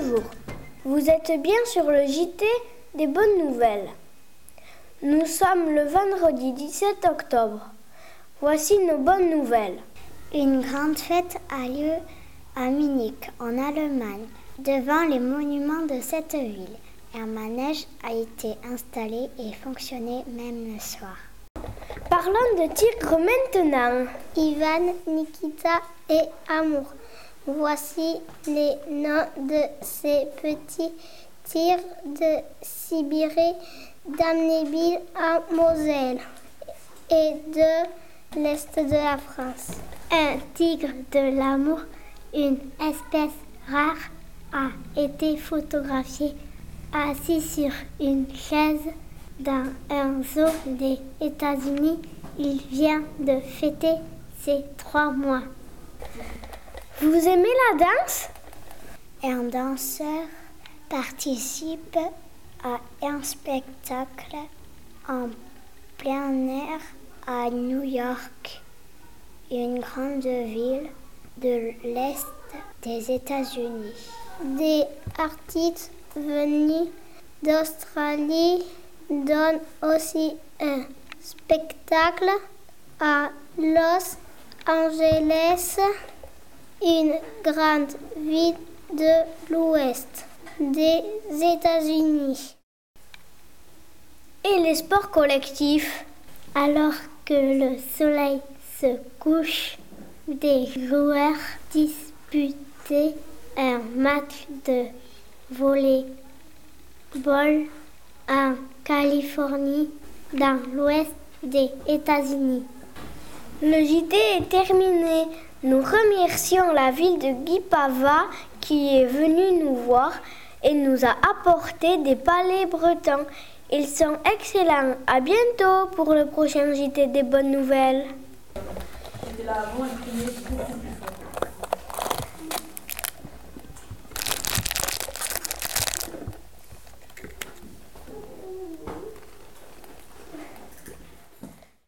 Bonjour, vous êtes bien sur le JT des bonnes nouvelles. Nous sommes le vendredi 17 octobre. Voici nos bonnes nouvelles. Une grande fête a lieu à Munich, en Allemagne, devant les monuments de cette ville. Un manège a été installé et fonctionnait même le soir. Parlons de tigres maintenant. Ivan, Nikita et Amour. Voici les noms de ces petits tigres de Sibérie, d'Amnéville à Moselle et de l'Est de la France. Un tigre de l'amour, une espèce rare, a été photographié assis sur une chaise dans un zoo des États-Unis. Il vient de fêter ses trois mois. Vous aimez la danse? Un danseur participe à un spectacle en plein air à New York, une grande ville de l'Est des États-Unis. Des artistes venus d'Australie donnent aussi un spectacle à Los Angeles, une grande ville de l'Ouest des États-Unis. Et les sports collectifs Alors que le soleil se couche, des joueurs disputaient un match de volley-ball en Californie, dans l'ouest des États-Unis. Le JT est terminé. Nous remercions la ville de Guipava qui est venue nous voir et nous a apporté des palais bretons. Ils sont excellents. À bientôt pour le prochain JT des bonnes nouvelles.